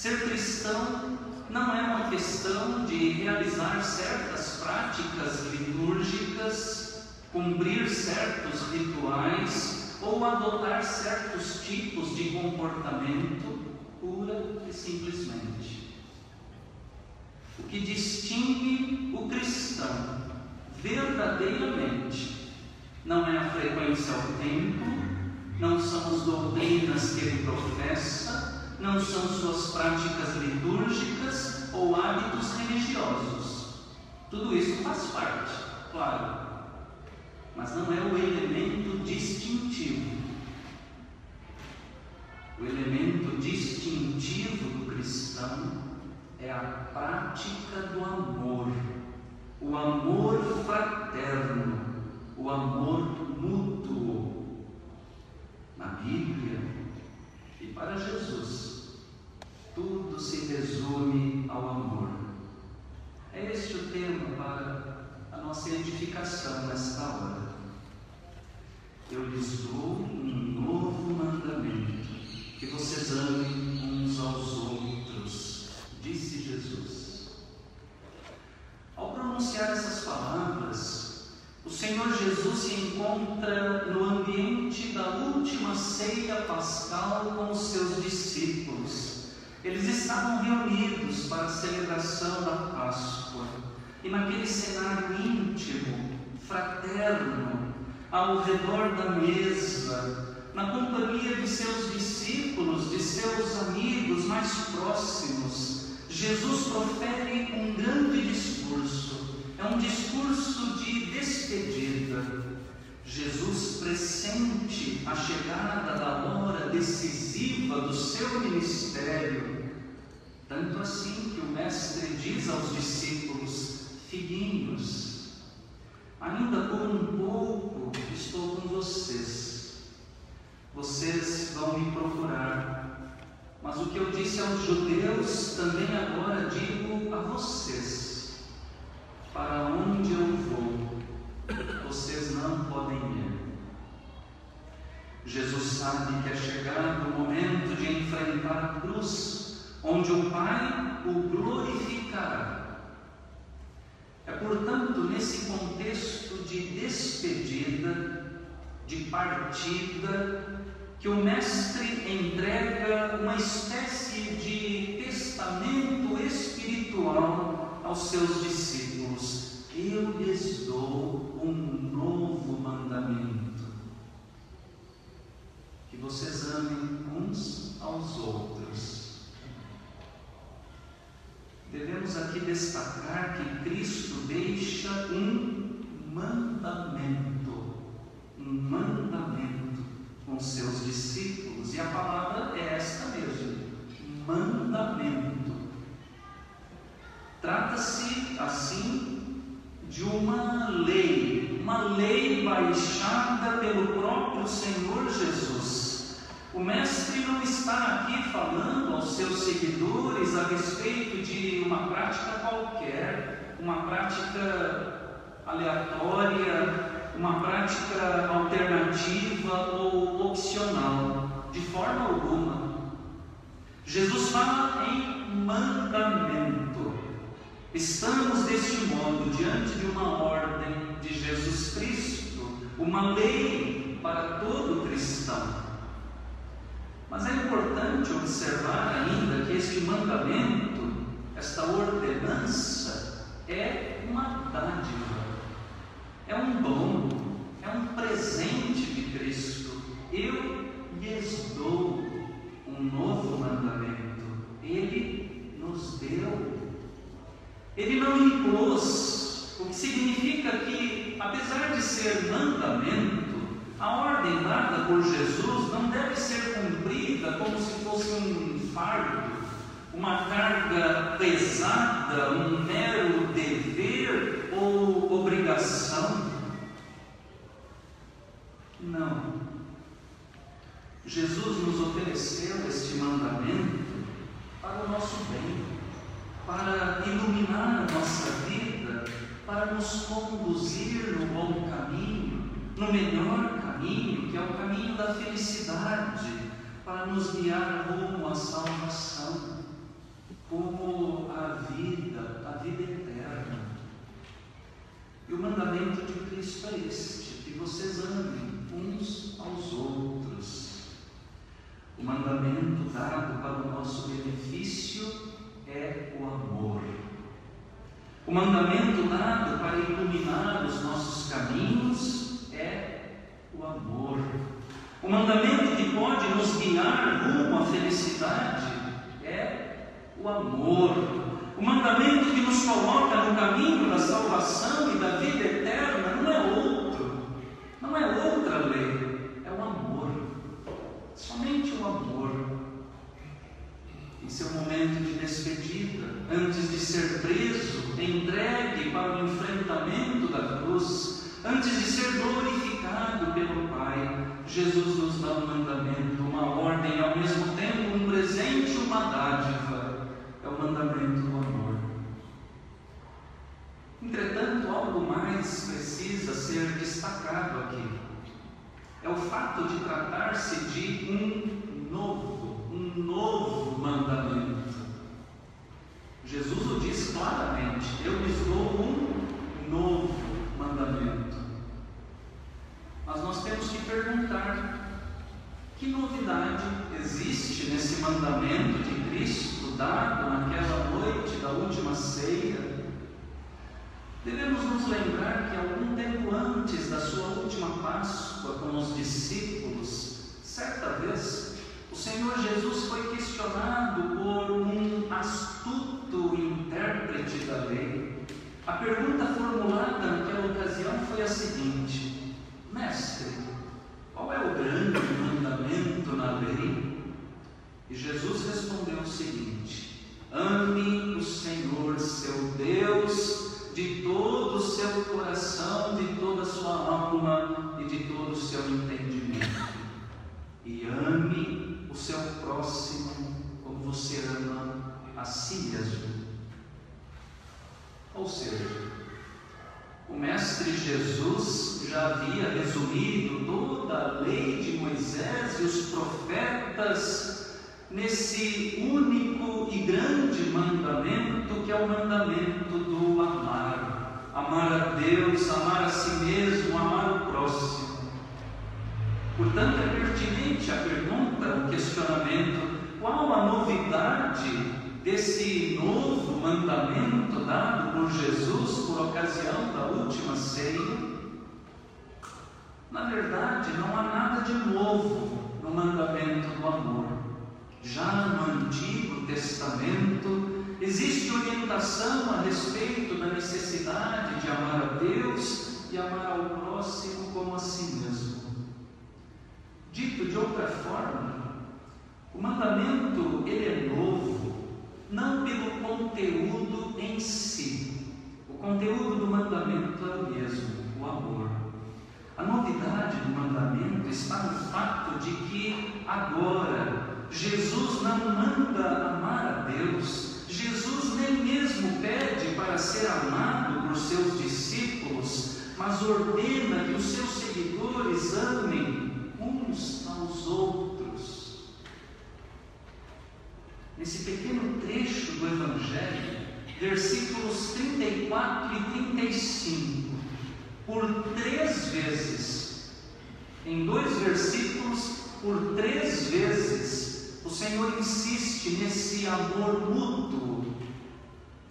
Ser cristão não é uma questão de realizar certas práticas litúrgicas cumprir certos rituais ou adotar certos tipos de comportamento pura e simplesmente. O que distingue o cristão verdadeiramente não é a frequência ao templo, não são as doutrinas que ele professa, não são suas práticas litúrgicas ou hábitos religiosos. Tudo isso faz parte, claro, mas não é o elemento distintivo. O elemento distintivo do cristão é a prática do amor, o amor fraterno, o amor mútuo. Na Bíblia e para Jesus, tudo se resume ao amor. É este o tema para a nossa edificação nesta hora. Eu lhes dou um novo mandamento, que vocês amem uns aos outros, disse Jesus. Ao pronunciar essas palavras, o Senhor Jesus se encontra no ambiente da última ceia pascal com os seus discípulos. Eles estavam reunidos para a celebração da Páscoa e naquele cenário íntimo, fraterno, ao redor da mesa, na companhia de seus discípulos, de seus amigos mais próximos, Jesus profere um grande discurso. É um discurso de despedida. Jesus pressente a chegada da hora decisiva do seu ministério. Tanto assim que o Mestre diz aos discípulos: Filhinhos, Ainda por um pouco estou com vocês. Vocês vão me procurar. Mas o que eu disse aos judeus, também agora digo a vocês: sabe que é chegado o momento de enfrentar a cruz, onde o Pai o glorificará é, portanto, nesse contexto de despedida, de partida, que o Mestre entrega uma espécie de testamento espiritual aos seus discípulos. Eu lhes dou um novo mandamento: vocês amem uns aos outros. Devemos aqui destacar que Cristo deixa um mandamento, um mandamento com seus discípulos, e a palavra é esta mesmo: mandamento. Trata-se assim de uma lei, uma lei baixada pelo próprio Senhor Jesus o Mestre não está aqui falando aos seus seguidores a respeito de uma prática qualquer, uma prática aleatória, uma prática alternativa ou opcional, de forma alguma. Jesus fala em mandamento. Estamos deste modo diante de uma ordem de Jesus Cristo, uma lei para todo cristão importante observar ainda que este mandamento, esta ordenança, é uma dádiva, é um dom, é um presente de Cristo. Eu lhes dou um novo mandamento. Ele nos deu. Ele não impôs, o que significa que, apesar de ser mandamento, a ordem dada por Jesus não deve ser cumprida como se fosse um fardo, uma carga pesada, um mero dever ou obrigação. Não. Jesus nos ofereceu este mandamento para o nosso bem, para iluminar a nossa vida, para nos conduzir no bom caminho, no melhor caminho, que é o caminho da felicidade, para nos guiar rumo à salvação, como a vida, a vida eterna. E o mandamento de Cristo é este: que vocês amem uns aos outros. O mandamento dado para o nosso benefício é o amor. O mandamento dado para iluminar os nossos caminhos. O mandamento que pode nos guiar rumo à felicidade é o amor. O mandamento que nos coloca no caminho da salvação e da vida eterna não é outro, não é outra lei, é o amor. Somente o amor. Em seu momento de despedida, antes de ser preso, entregue para o enfrentamento da cruz, antes de ser glorificado pelo Pai, Jesus nos dá um mandamento, uma ordem, ao mesmo tempo um presente, uma dádiva. É o mandamento do amor. Entretanto, algo mais precisa ser destacado aqui. É o fato de tratar-se de um novo, um novo mandamento. Jesus o diz claramente: Eu lhes dou um novo mandamento. Mas nós temos que perguntar: que novidade existe nesse mandamento de Cristo dado naquela noite da última ceia? Devemos nos lembrar que algum tempo antes da sua última Páscoa com os discípulos, certa vez, o Senhor Jesus foi questionado por um astuto intérprete da lei. A pergunta formulada naquela ocasião foi a seguinte: Mestre, qual é o grande mandamento na lei? E Jesus respondeu o seguinte: Ame o Senhor seu Deus de todo o seu coração, de toda a sua alma e de todo o seu entendimento. E ame o seu próximo como você ama a si mesmo. Ou seja, o Mestre Jesus já havia resumido toda a lei de Moisés e os profetas nesse único e grande mandamento que é o mandamento do amar. Amar a Deus, amar a si mesmo, amar o próximo. Portanto, é pertinente a pergunta, o questionamento: qual a novidade desse novo mandamento dado por Jesus por ocasião da última ceia? Na verdade, não há nada de novo no mandamento do amor. Já no Antigo Testamento existe orientação a respeito da necessidade de amar a Deus e amar ao próximo como a si mesmo. Dito de outra forma, o mandamento ele é novo não pelo conteúdo em si. O conteúdo do mandamento é o mesmo, o amor. A novidade do mandamento está no fato de que agora Jesus não manda amar a Deus, Jesus nem mesmo pede para ser amado por seus discípulos, mas ordena que os seus seguidores amem uns aos outros. Nesse pequeno trecho do Evangelho, versículos 34 e 35, por três vezes, em dois versículos, por três vezes, o Senhor insiste nesse amor mútuo,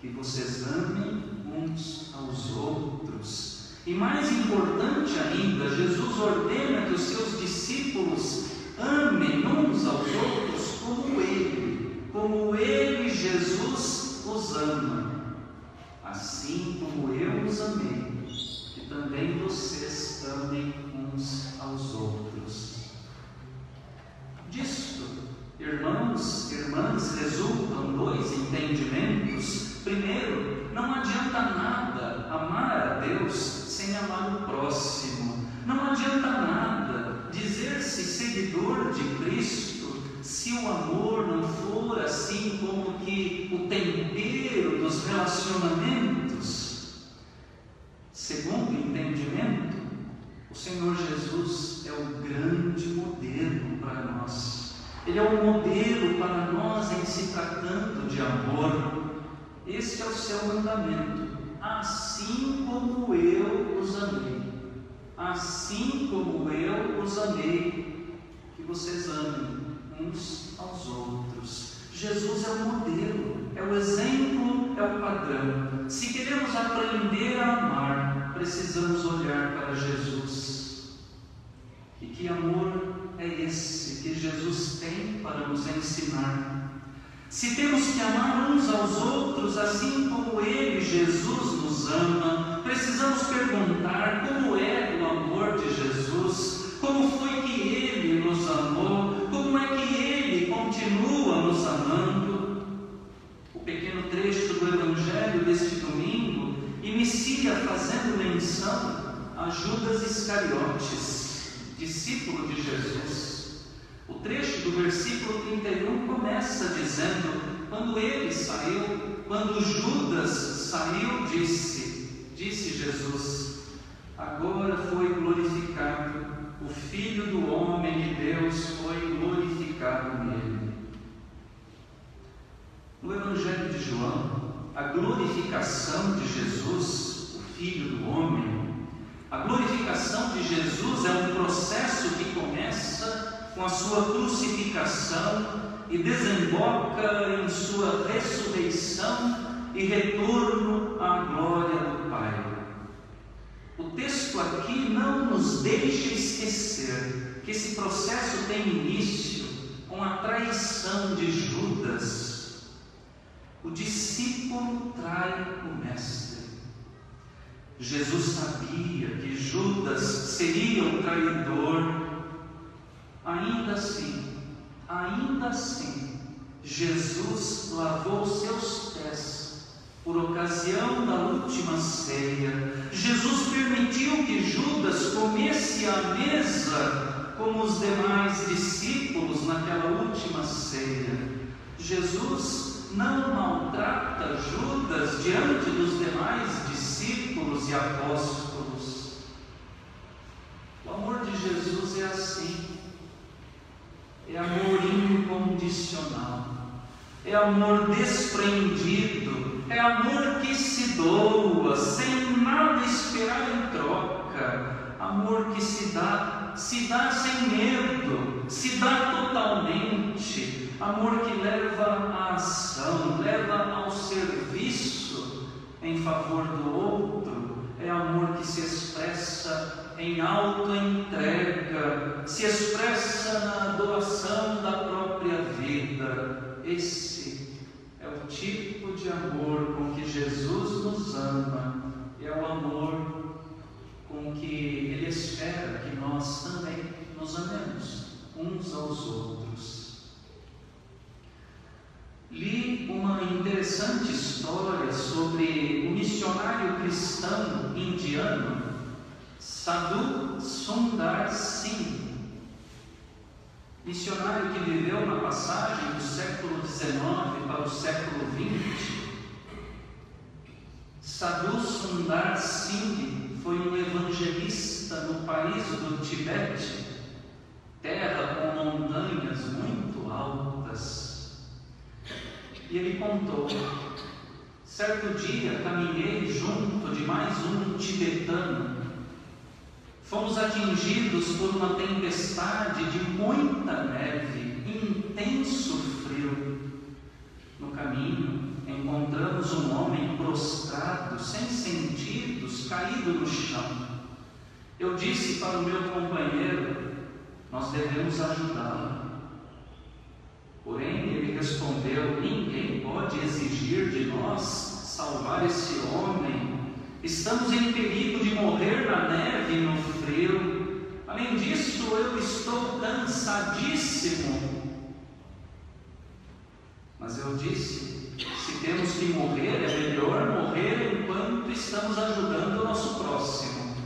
que vocês amem uns aos outros. E mais importante ainda, Jesus ordena que os seus discípulos amem uns aos outros como Ele, como Ele, Jesus, os ama, assim como eu os amei, que também vocês amem uns aos outros. Disto, irmãos, irmãs, resultam dois entendimentos. Primeiro, não adianta nada amar a Deus sem amar o próximo. Não adianta nada dizer-se seguidor de Cristo se o amor não for assim como que o tempero dos relacionamentos. Segundo entendimento, o Senhor Jesus é o grande modelo para nós. Ele é o modelo para nós em se tratando de amor. Este é o seu mandamento. Assim como eu os amei. Assim como eu os amei, que vocês amem uns aos outros. Jesus é o modelo, é o exemplo, é o padrão. Se queremos aprender a amar, precisamos olhar para Jesus. E que amor é esse que Jesus tem para nos ensinar? Se temos que amar uns aos outros assim como Ele, Jesus, nos ama, precisamos perguntar como é o amor de Jesus, como foi que Ele nos amou, continua nos amando. O pequeno trecho do Evangelho deste domingo inicia fazendo menção a Judas Iscariotes, discípulo de Jesus. O trecho do versículo 31 começa dizendo: Quando ele saiu, quando Judas saiu, disse, disse Jesus, agora foi glorificado, o Filho do homem e Deus foi glorificado nele. No Evangelho de João, a glorificação de Jesus, o Filho do homem, a glorificação de Jesus é um processo que começa com a sua crucificação e desemboca em sua ressurreição e retorno à glória do Pai. O texto aqui não nos deixa esquecer que esse processo tem início com a traição de Judas. O discípulo trai o Mestre. Jesus sabia que Judas seria o traidor Ainda assim, ainda assim, Jesus lavou seus pés por ocasião da última ceia. Jesus permitiu que Judas comesse à mesa como os demais discípulos naquela última ceia. Não maltrata Judas diante dos demais discípulos e apóstolos. O amor de Jesus é assim. É amor incondicional, é amor desprendido, é amor que se doa sem nada esperar em troca, amor que se dá, se dá sem medo, se dá totalmente, amor que leva à ação, leva ao serviço em favor do outro, é amor que se expressa em auto-entrega, se expressa na doação da própria vida. Esse é o tipo de amor com que Jesus nos ama, é o amor com que Ele espera que nós também nos amemos uns aos outros. Li uma interessante história sobre o missionário cristão indiano Sadhu Sundar Singh, missionário que viveu na passagem do século XIX para o século XX. Sadhu Sundar Singh foi um evangelista no país do Tibete, terra com montanhas muito altas. E ele contou: certo dia caminhei junto de mais um tibetano Fomos atingidos por uma tempestade de muita neve, intenso frio. No caminho, encontramos um homem prostrado, sem sentidos, caído no chão. Eu disse para o meu companheiro: Nós devemos ajudá-lo. Porém, ele respondeu: Ninguém pode exigir de nós salvar esse homem Estamos em perigo de morrer na neve e no frio. Além disso, eu estou cansadíssimo. Mas eu disse: se temos que morrer, é melhor morrer enquanto estamos ajudando o nosso próximo.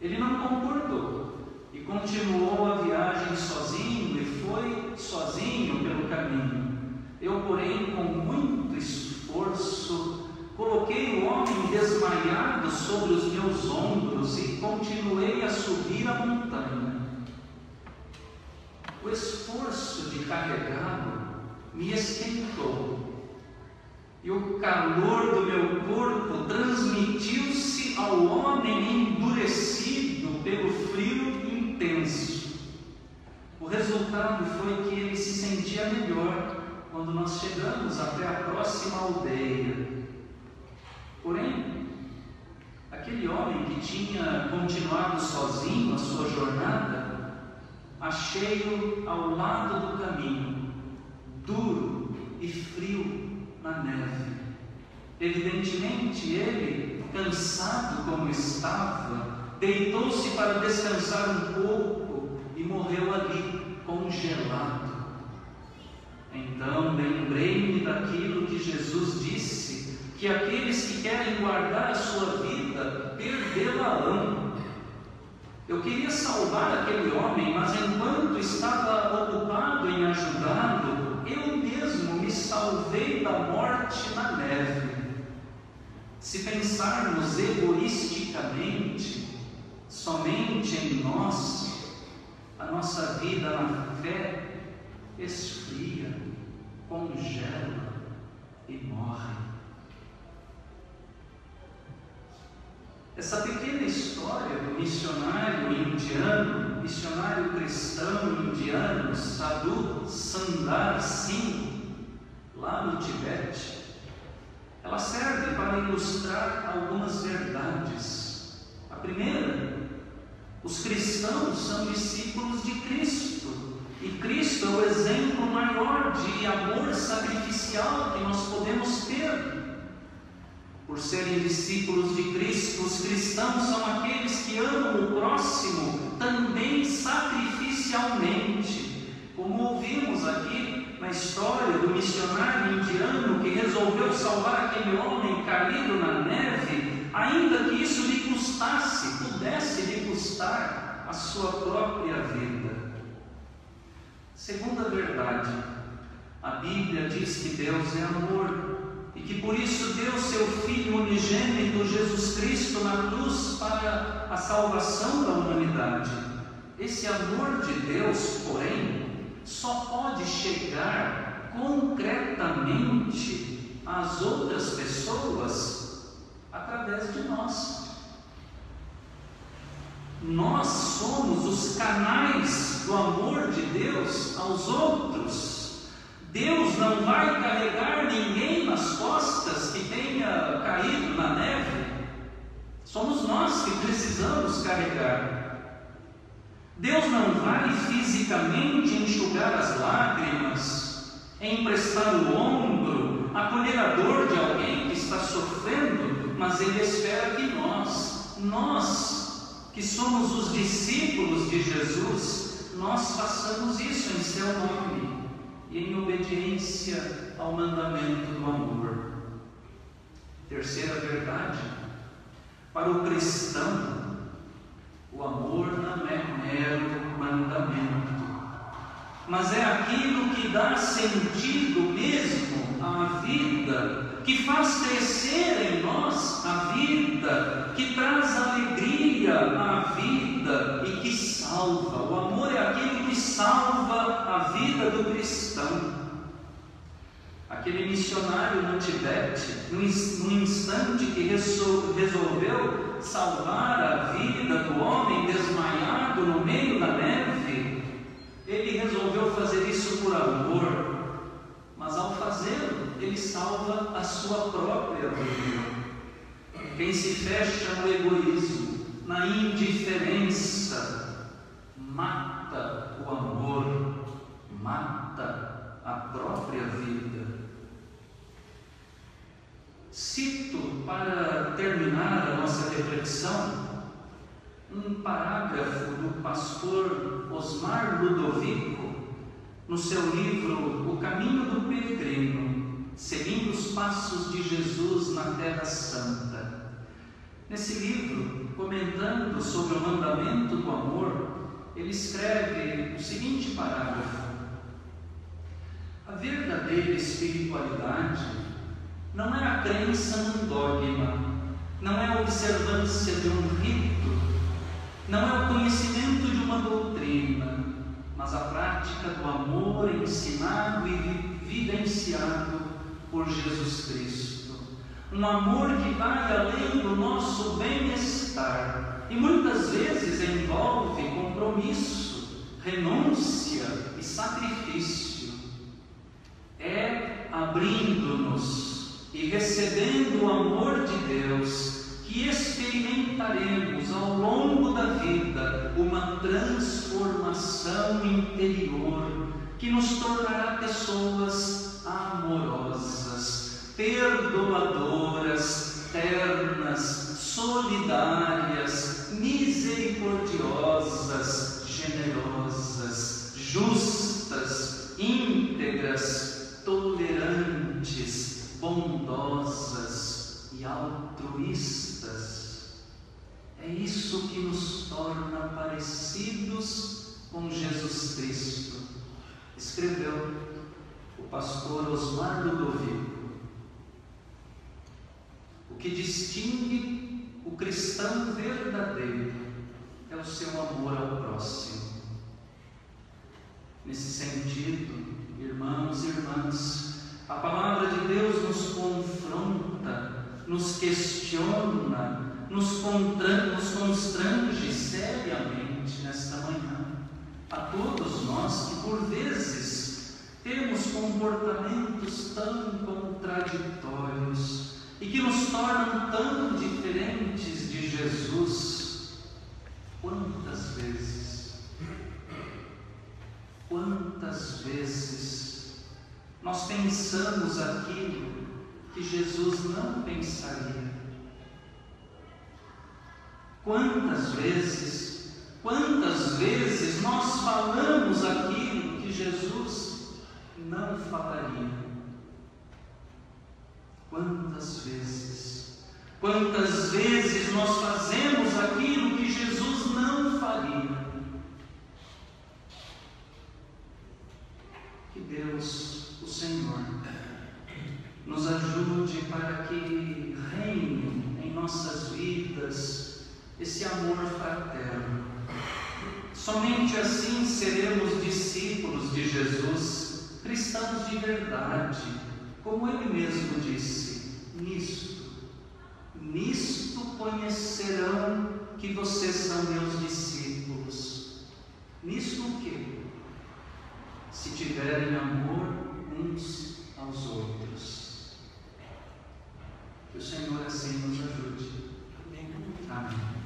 Ele não concordou e continuou a viagem sozinho e foi sozinho pelo caminho. Eu, porém, com muito esforço, coloquei o homem desmaiado sobre os meus ombros e continuei a subir a montanha. O esforço de carregá-lo me esquentou, e o calor do meu corpo transmitiu-se ao homem endurecido pelo frio intenso. O resultado foi que ele se sentia melhor quando nós chegamos até a próxima aldeia. Porém, aquele homem que tinha continuado sozinho a sua jornada, achei-o ao lado do caminho, duro e frio na neve. Evidentemente, ele, cansado como estava, deitou-se para descansar um pouco e morreu ali, congelado. Então lembrei-me daquilo que Jesus disse: que aqueles que querem guardar a sua vida, perdê-la-ão. Eu queria salvar aquele homem, mas enquanto estava ocupado em ajudá-lo, eu mesmo me salvei da morte na neve. Se pensarmos egoisticamente, somente em nós, a nossa vida na fé esfria, congela e morre. Essa pequena história do missionário indiano, missionário cristão indiano, Sadhu Sundar Singh, lá no Tibete, ela serve para ilustrar algumas verdades. A primeira, os cristãos são discípulos de Cristo e Cristo é o exemplo maior de amor sacrificial que nós podemos ter. Por serem discípulos de Cristo, os cristãos são aqueles que amam o próximo também sacrificialmente. Como ouvimos aqui na história do missionário indiano que resolveu salvar aquele homem caído na neve, ainda que isso lhe custasse, pudesse lhe custar a sua própria vida. Segunda verdade, a Bíblia diz que Deus é amor e que por isso deu seu Filho unigênito, Jesus Cristo, na cruz para a salvação da humanidade. Esse amor de Deus, porém, só pode chegar concretamente às outras pessoas através de nós. Nós somos os canais do amor de Deus aos outros. Deus não vai carregar ninguém nas costas que tenha caído na neve. Somos nós que precisamos carregar. Deus não vai fisicamente enxugar as lágrimas, emprestar o ombro, acolher a dor de alguém que está sofrendo, mas Ele espera que nós, nós, que somos os discípulos de Jesus, nós façamos isso em seu nome em obediência ao mandamento do amor. Terceira verdade, para o cristão, o amor não é mero mandamento, mas é aquilo que dá sentido mesmo à vida que faz crescer em nós a vida, que traz alegria à vida e que salva. O amor é aquilo que salva a vida do cristão. Aquele missionário no Tibete, no instante que resolveu salvar a vida do homem desmaiado no meio da neve, ele resolveu fazer isso por amor, mas ao fazê-lo, ele salva a sua própria vida. Quem se fecha no egoísmo, na indiferença, mata o amor, mata a própria vida. Cito para terminar a nossa reflexão um parágrafo do pastor Osmar Ludovico no seu livro O Caminho do Peregrino. na Terra Santa. Nesse livro, comentando sobre o mandamento do amor, ele escreve o seguinte parágrafo: A verdadeira espiritualidade não é a crença num dogma, não é a observância de um rito, não é o conhecimento de uma doutrina, mas a prática do amor ensinado e vivenciado por Jesus Cristo. Um amor que vai além do nosso bem-estar e muitas vezes envolve compromisso, renúncia e sacrifício. É abrindo-nos e recebendo o amor de Deus que experimentaremos ao longo da vida uma transformação interior que nos tornará pessoas amorosas, perdoadoras, ternas, solidárias, misericordiosas, generosas, justas, íntegras, tolerantes, bondosas e altruístas. Isso que nos torna parecidos com Jesus Cristo escreveu o pastor Osmar Ludovico. O que distingue o cristão verdadeiro é o seu amor ao próximo. Nesse sentido, irmãos e irmãs, a palavra de Deus nos confronta, nos questiona, nos, constrange seriamente nesta manhã a todos nós que por vezes temos comportamentos tão contraditórios e que nos tornam tão diferentes de Jesus. Quantas vezes, quantas vezes nós pensamos aquilo que Jesus não pensaria? Quantas vezes Quantas vezes nós falamos aquilo que Jesus não falaria? Quantas vezes? Quantas vezes nós fazemos aquilo que Jesus não faria? Que Deus, o Senhor, nos ajude para que reine em nossas vidas esse amor fraterno Somente assim seremos discípulos de Jesus, cristãos de verdade, como ele mesmo disse: nisto, nisto conhecerão que vocês são meus discípulos. Nisto o quê? Se tiverem amor uns aos outros. Que o Senhor assim nos ajude. Amém. Amém.